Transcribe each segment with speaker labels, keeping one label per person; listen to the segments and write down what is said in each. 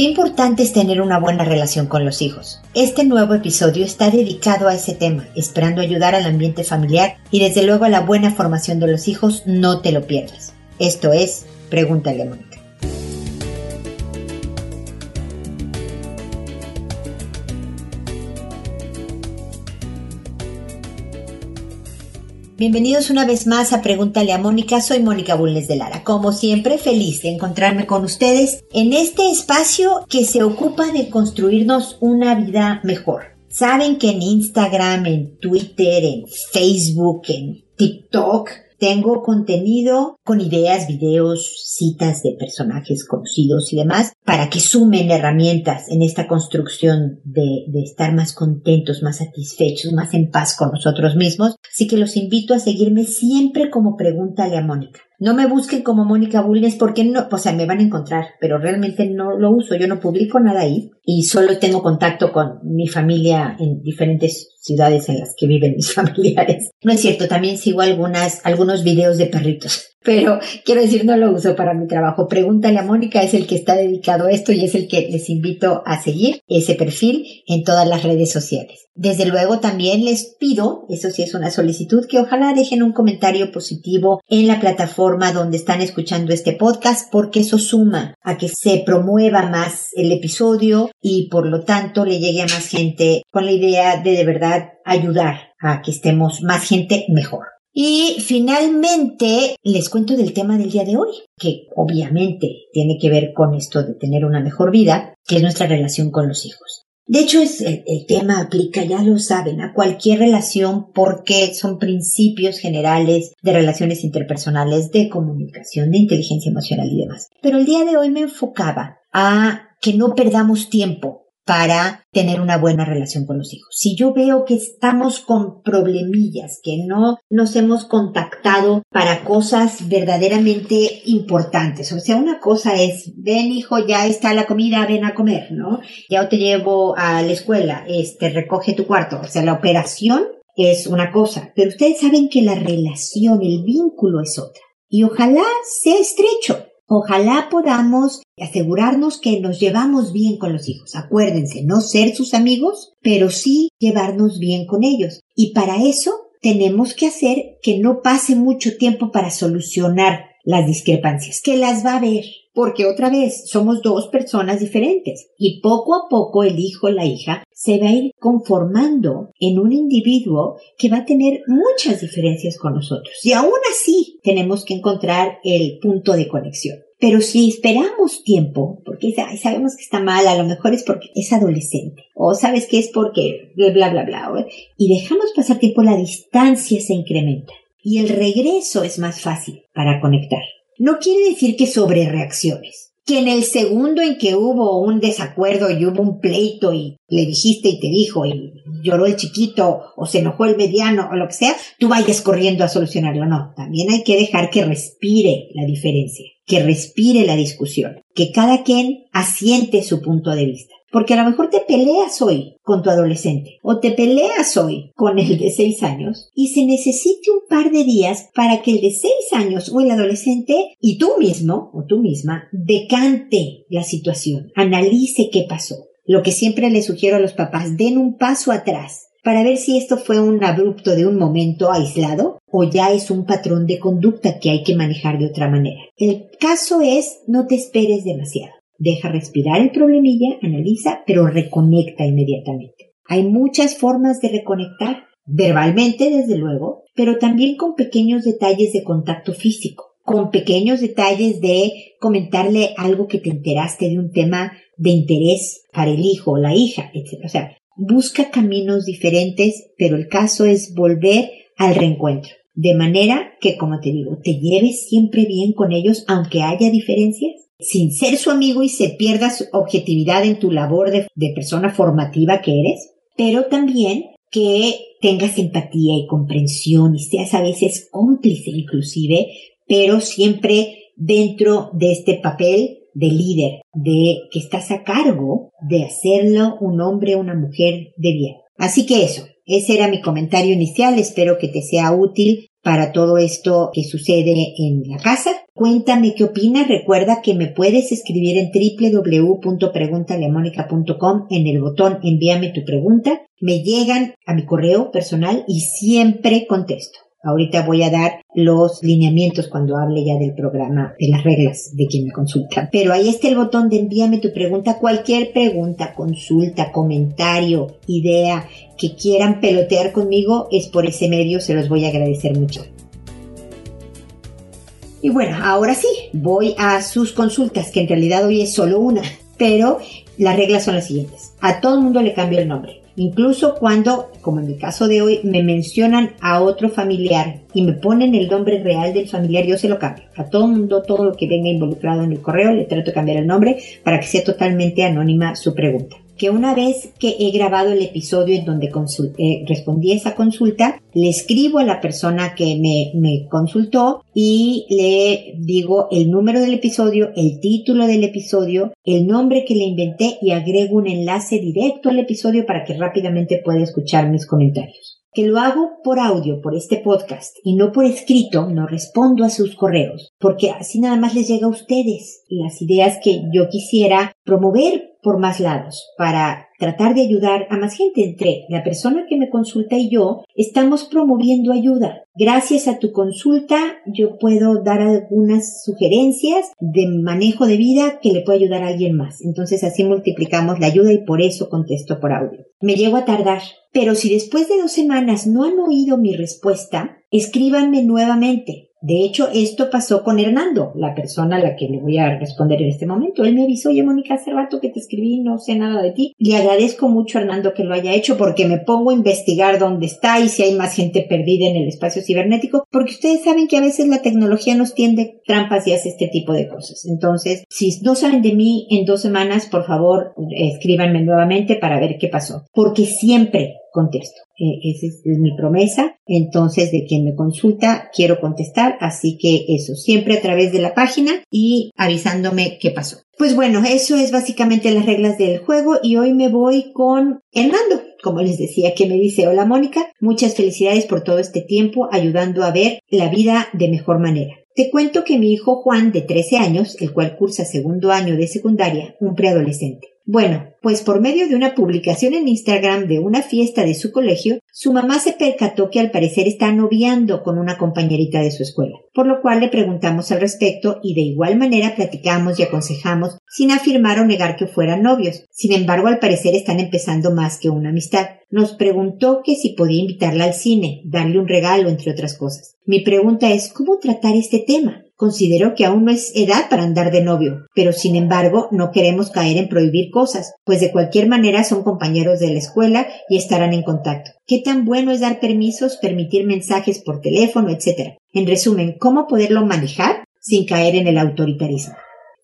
Speaker 1: Qué importante es tener una buena relación con los hijos. Este nuevo episodio está dedicado a ese tema, esperando ayudar al ambiente familiar y desde luego a la buena formación de los hijos, no te lo pierdas. Esto es Pregúntale a Bienvenidos una vez más a Pregúntale a Mónica. Soy Mónica Bulnes de Lara. Como siempre, feliz de encontrarme con ustedes en este espacio que se ocupa de construirnos una vida mejor. Saben que en Instagram, en Twitter, en Facebook, en TikTok, tengo contenido con ideas, videos, citas de personajes conocidos y demás para que sumen herramientas en esta construcción de, estar más contentos, más satisfechos, más en paz con nosotros mismos. Así que los invito a seguirme siempre como pregúntale a Mónica. No me busquen como Mónica Bulnes porque no, o sea, me van a encontrar, pero realmente no lo uso. Yo no publico nada ahí y solo tengo contacto con mi familia en diferentes ciudades en las que viven mis familiares. No es cierto, también sigo algunas, algunos videos de perritos. Pero quiero decir, no lo uso para mi trabajo. Pregúntale a Mónica, es el que está dedicado a esto y es el que les invito a seguir ese perfil en todas las redes sociales. Desde luego también les pido, eso sí es una solicitud, que ojalá dejen un comentario positivo en la plataforma donde están escuchando este podcast porque eso suma a que se promueva más el episodio y por lo tanto le llegue a más gente con la idea de de verdad ayudar a que estemos más gente mejor. Y finalmente les cuento del tema del día de hoy, que obviamente tiene que ver con esto de tener una mejor vida, que es nuestra relación con los hijos. De hecho, es, el, el, tema aplica, ya lo saben, a cualquier relación porque son principios generales de relaciones interpersonales, de comunicación, de inteligencia emocional y demás. Pero el día de hoy me enfocaba a que no perdamos tiempo para tener una buena relación con los hijos. Si yo veo que estamos con problemillas, que no nos hemos contactado para cosas verdaderamente importantes, o sea, una cosa es, ven hijo, ya está la comida, ven a comer, ¿no? Ya te llevo a la escuela, este, recoge tu cuarto, o sea, la operación es una cosa, pero ustedes saben que la relación, el vínculo es otra. Y ojalá sea estrecho, Ojalá podamos asegurarnos que nos llevamos bien con los hijos. Acuérdense, no ser sus amigos, pero sí llevarnos bien con ellos. Y para eso tenemos que hacer que no pase mucho tiempo para solucionar las discrepancias, que las va a haber, porque otra vez somos dos personas diferentes y poco a poco el hijo o la hija se va a ir conformando en un individuo que va a tener muchas diferencias con nosotros y aún así tenemos que encontrar el punto de conexión. Pero si esperamos tiempo, porque sabemos que está mal, a lo mejor es porque es adolescente, o sabes que es porque bla, bla, bla, bla, y dejamos pasar tiempo, la distancia se incrementa y el regreso es más fácil para conectar. No quiere decir que sobre reacciones, en el segundo en que hubo un desacuerdo y hubo un pleito y le dijiste y te dijo y lloró el chiquito o se enojó el mediano o lo que sea, tú vayas corriendo a solucionarlo. No, también hay que dejar que respire la diferencia, que respire la discusión, que cada quien asiente su punto de vista. Porque a lo mejor te peleas hoy con tu adolescente o te peleas hoy con el de seis años y se necesite un par de días para que el de seis años o el adolescente y tú mismo o tú misma decante la situación, analice qué pasó. Lo que siempre le sugiero a los papás, den un paso atrás para ver si esto fue un abrupto de un momento aislado o ya es un patrón de conducta que hay que manejar de otra manera. El caso es no te esperes demasiado. Deja respirar el problemilla, analiza, pero reconecta inmediatamente. Hay muchas formas de reconectar, verbalmente desde luego, pero también con pequeños detalles de contacto físico, con pequeños detalles de comentarle algo que te enteraste de un tema de interés para el hijo o la hija, etc. O sea, busca caminos diferentes, pero el caso es volver al reencuentro. De manera que, como te digo, te lleves siempre bien con ellos, aunque haya diferencias, sin ser su amigo y se pierda su objetividad en tu labor de, persona formativa que eres, pero también que tengas empatía y comprensión y seas a veces cómplice inclusive, pero siempre dentro de este papel de líder, de que estás a cargo de hacerlo un hombre o una mujer de bien. Así que eso, ese era mi comentario inicial, espero que te sea útil para todo esto que sucede en la casa. Cuéntame qué opinas. Recuerda que me puedes escribir en www.preguntaleamónica.com en el botón envíame tu pregunta. Me llegan a mi correo personal y siempre contesto. Ahorita voy a dar los lineamientos cuando hable ya del programa, de las reglas de quien me consulta. Pero ahí está el botón de envíame tu pregunta, cualquier pregunta, consulta, comentario, idea que quieran pelotear conmigo, es por ese medio, se los voy a agradecer mucho. Y bueno, ahora sí, voy a sus consultas, que en realidad hoy es solo una, pero las reglas son las siguientes. A todo el mundo le cambio el nombre. Incluso cuando, como en el caso de hoy, me mencionan a otro familiar y me ponen el nombre real del familiar, yo se lo cambio. A todo mundo, todo lo que venga involucrado en el correo, le trato de cambiar el nombre para que sea totalmente anónima su pregunta que una vez que he grabado el episodio en donde eh, respondí esa consulta, le escribo a la persona que me, me consultó y le digo el número del episodio, el título del episodio, el nombre que le inventé y agrego un enlace directo al episodio para que rápidamente pueda escuchar mis comentarios. Que lo hago por audio, por este podcast, y no por escrito, no respondo a sus correos, porque así nada más les llega a ustedes las ideas que yo quisiera promover por más lados para tratar de ayudar a más gente. Entre la persona que me consulta y yo estamos promoviendo ayuda. Gracias a tu consulta yo puedo dar algunas sugerencias de manejo de vida que le puede ayudar a alguien más. Entonces así multiplicamos la ayuda y por eso contesto por audio. Me llego a tardar, pero si después de dos semanas no han oído mi respuesta, escríbanme nuevamente. De hecho, esto pasó con Hernando, la persona a la que le voy a responder en este momento. Él me avisó, oye, Mónica, hace rato que te escribí, no sé nada de ti. Le agradezco mucho Hernando que lo haya hecho porque me pongo a investigar dónde está y si hay más gente perdida en el espacio cibernético, porque ustedes saben que a veces la tecnología nos tiende trampas y hace este tipo de cosas. Entonces, si no saben de mí en dos semanas, por favor, escríbanme nuevamente para ver qué pasó. Porque siempre contesto. E, esa es, mi promesa. Entonces, de quien me consulta, quiero contestar. Así que eso, siempre a través de la página y avisándome qué pasó. Pues bueno, eso es básicamente las reglas del juego y hoy me voy con Hernando. Como les decía, que me dice, hola Mónica, muchas felicidades por todo este tiempo ayudando a ver la vida de mejor manera. Te cuento que mi hijo Juan, de 13 años, el cual cursa segundo año de secundaria, un preadolescente, bueno, pues por medio de una publicación en Instagram de una fiesta de su colegio, su mamá se percató que al parecer está noviando con una compañerita de su escuela, por lo cual le preguntamos al respecto y de igual manera platicamos y aconsejamos sin afirmar o negar que fueran novios. Sin embargo, al parecer están empezando más que una amistad. Nos preguntó que si podía invitarla al cine, darle un regalo, entre otras cosas. Mi pregunta es ¿cómo tratar este tema? Considero que aún no es edad para andar de novio, pero sin embargo no queremos caer en prohibir cosas, pues de cualquier manera son compañeros de la escuela y estarán en contacto. ¿Qué tan bueno es dar permisos, permitir mensajes por teléfono, etcétera? En resumen, ¿cómo poderlo manejar sin caer en el autoritarismo?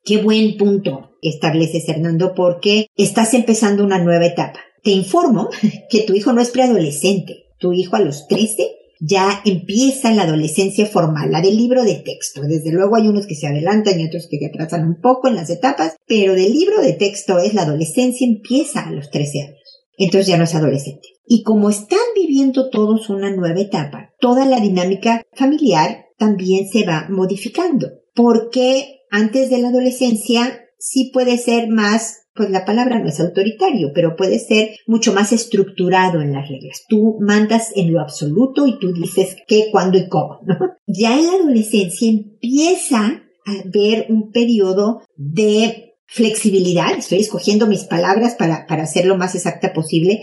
Speaker 1: Qué buen punto estableces, Hernando, porque estás empezando una nueva etapa. Te informo que tu hijo no es preadolescente. Tu hijo a los 13 ya empieza la adolescencia formal, la del libro de texto. Desde luego hay unos que se adelantan y otros que se atrasan un poco en las etapas, pero del libro de texto es la adolescencia empieza a los 13 años. Entonces ya no es adolescente. Y como están viviendo todos una nueva etapa, toda la dinámica familiar también se va modificando. Porque antes de la adolescencia sí puede ser más pues la palabra no es autoritario, pero puede ser mucho más estructurado en las reglas. Tú mandas en lo absoluto y tú dices qué, cuándo y cómo. Ya en la adolescencia empieza a haber un periodo de flexibilidad, estoy escogiendo mis palabras para, para ser lo más exacta posible,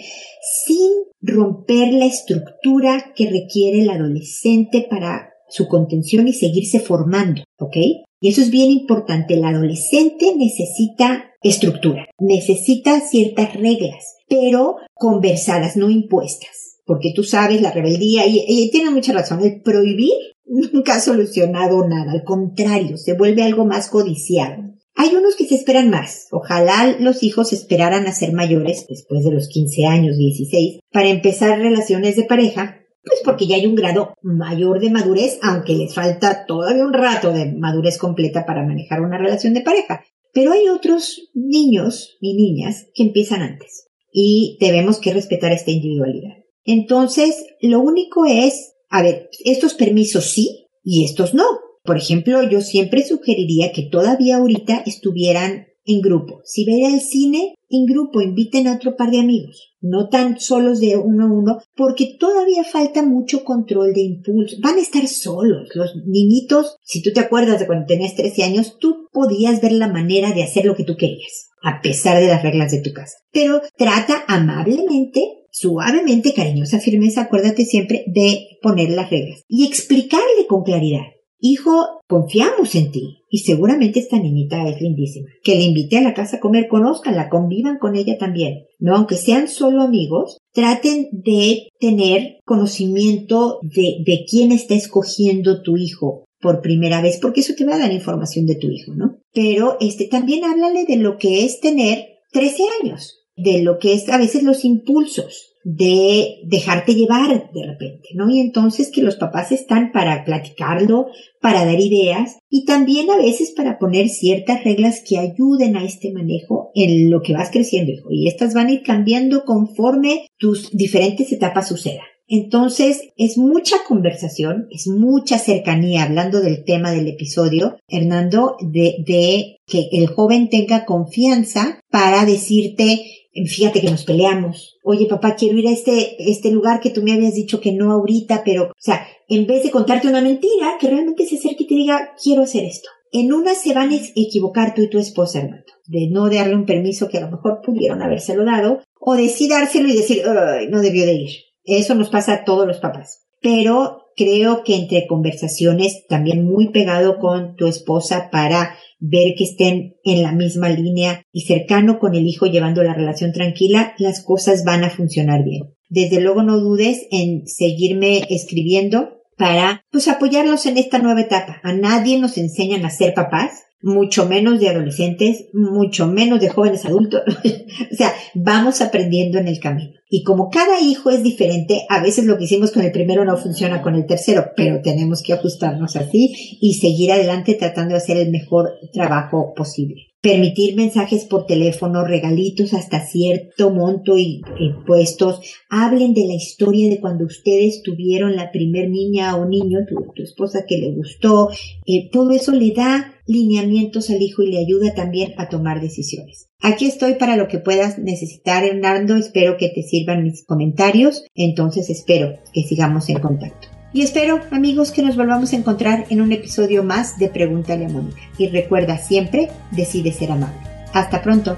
Speaker 1: sin romper la estructura que requiere el adolescente para su contención y seguirse formando, ¿ok? Y eso es bien importante. El adolescente necesita estructura, necesita ciertas reglas, pero conversadas, no impuestas. Porque tú sabes, la rebeldía, y, tiene mucha razón, el prohibir nunca ha solucionado nada, al contrario, se vuelve algo más codiciado. Hay unos que se esperan más. Ojalá los hijos esperaran a ser mayores, después de los 15 años, 16, para empezar relaciones de pareja, pues porque ya hay un grado mayor de madurez, aunque les falta todavía un rato de madurez completa para manejar una relación de pareja. Pero hay otros niños y niñas que empiezan antes y debemos que respetar esta individualidad. Entonces, lo único es a ver, estos permisos sí y estos no. Por ejemplo, yo siempre sugeriría que todavía ahorita estuvieran en grupo. Si ve el cine, en grupo, inviten a otro par de amigos, no tan solos de uno a uno, porque todavía falta mucho control de impulso. Van a estar solos. Los niñitos, si tú te acuerdas de cuando tenías 13 años, tú podías ver la manera de hacer lo que tú querías, a pesar de las reglas de tu casa. Pero trata amablemente suavemente, cariñosa firmeza, acuérdate siempre de poner las reglas y explicarle con claridad. Hijo, confiamos en ti. Y seguramente esta niñita es lindísima. Que le invite a la casa a comer, conózcanla, convivan con ella también. No, aunque sean solo amigos, traten de tener conocimiento de, de quién está escogiendo tu hijo por primera vez, porque eso te va a dar información de tu hijo, ¿no? Pero este también háblale de lo que es tener 13 años de lo que es a veces los impulsos de dejarte llevar de repente, ¿no? Y entonces que los papás están para platicarlo, para dar ideas y también a veces para poner ciertas reglas que ayuden a este manejo en lo que vas creciendo, hijo. Y estas van a ir cambiando conforme tus diferentes etapas sucedan. Entonces, es mucha conversación, es mucha cercanía, hablando del tema del episodio, Hernando, de, de que el joven tenga confianza para decirte, fíjate que nos peleamos. Oye, papá, quiero ir a este, este lugar que tú me habías dicho que no ahorita, pero, o sea, en vez de contarte una mentira, que realmente se acerque y te diga, quiero hacer esto. En una se van a equivocar tú y tu esposa, hermano, de no darle un permiso que a lo mejor pudieron habérselo dado, o de sí dárselo y decir, no debió de ir. Eso nos pasa a todos los papás. Pero creo que entre conversaciones, también muy pegado con tu esposa para ver que estén en la misma línea y cercano con el hijo llevando la relación tranquila, las cosas van a funcionar bien. Desde luego no dudes en seguirme escribiendo para pues apoyarlos en esta nueva etapa. A nadie nos enseñan a ser papás mucho menos de adolescentes, mucho menos de jóvenes adultos. o sea, vamos aprendiendo en el camino. Y como cada hijo es diferente, a veces lo que hicimos con el primero no funciona con el tercero, pero tenemos que ajustarnos así y seguir adelante tratando de hacer el mejor trabajo posible permitir mensajes por teléfono, regalitos hasta cierto monto y puestos. Hablen de la historia de cuando ustedes tuvieron la primer niña o niño, tu, esposa que le gustó. Eh, todo eso le da lineamientos al hijo y le ayuda también a tomar decisiones. Aquí estoy para lo que puedas necesitar, Hernando. Espero que te sirvan mis comentarios. Entonces espero que sigamos en contacto. Y espero, amigos, que nos volvamos a encontrar en un episodio más de Pregúntale a Mónica. Y recuerda siempre, decide ser amable. Hasta pronto.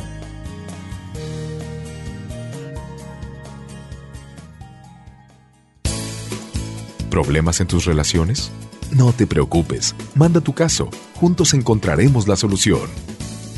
Speaker 2: ¿Problemas en tus relaciones? No te preocupes, manda tu caso, juntos encontraremos la solución.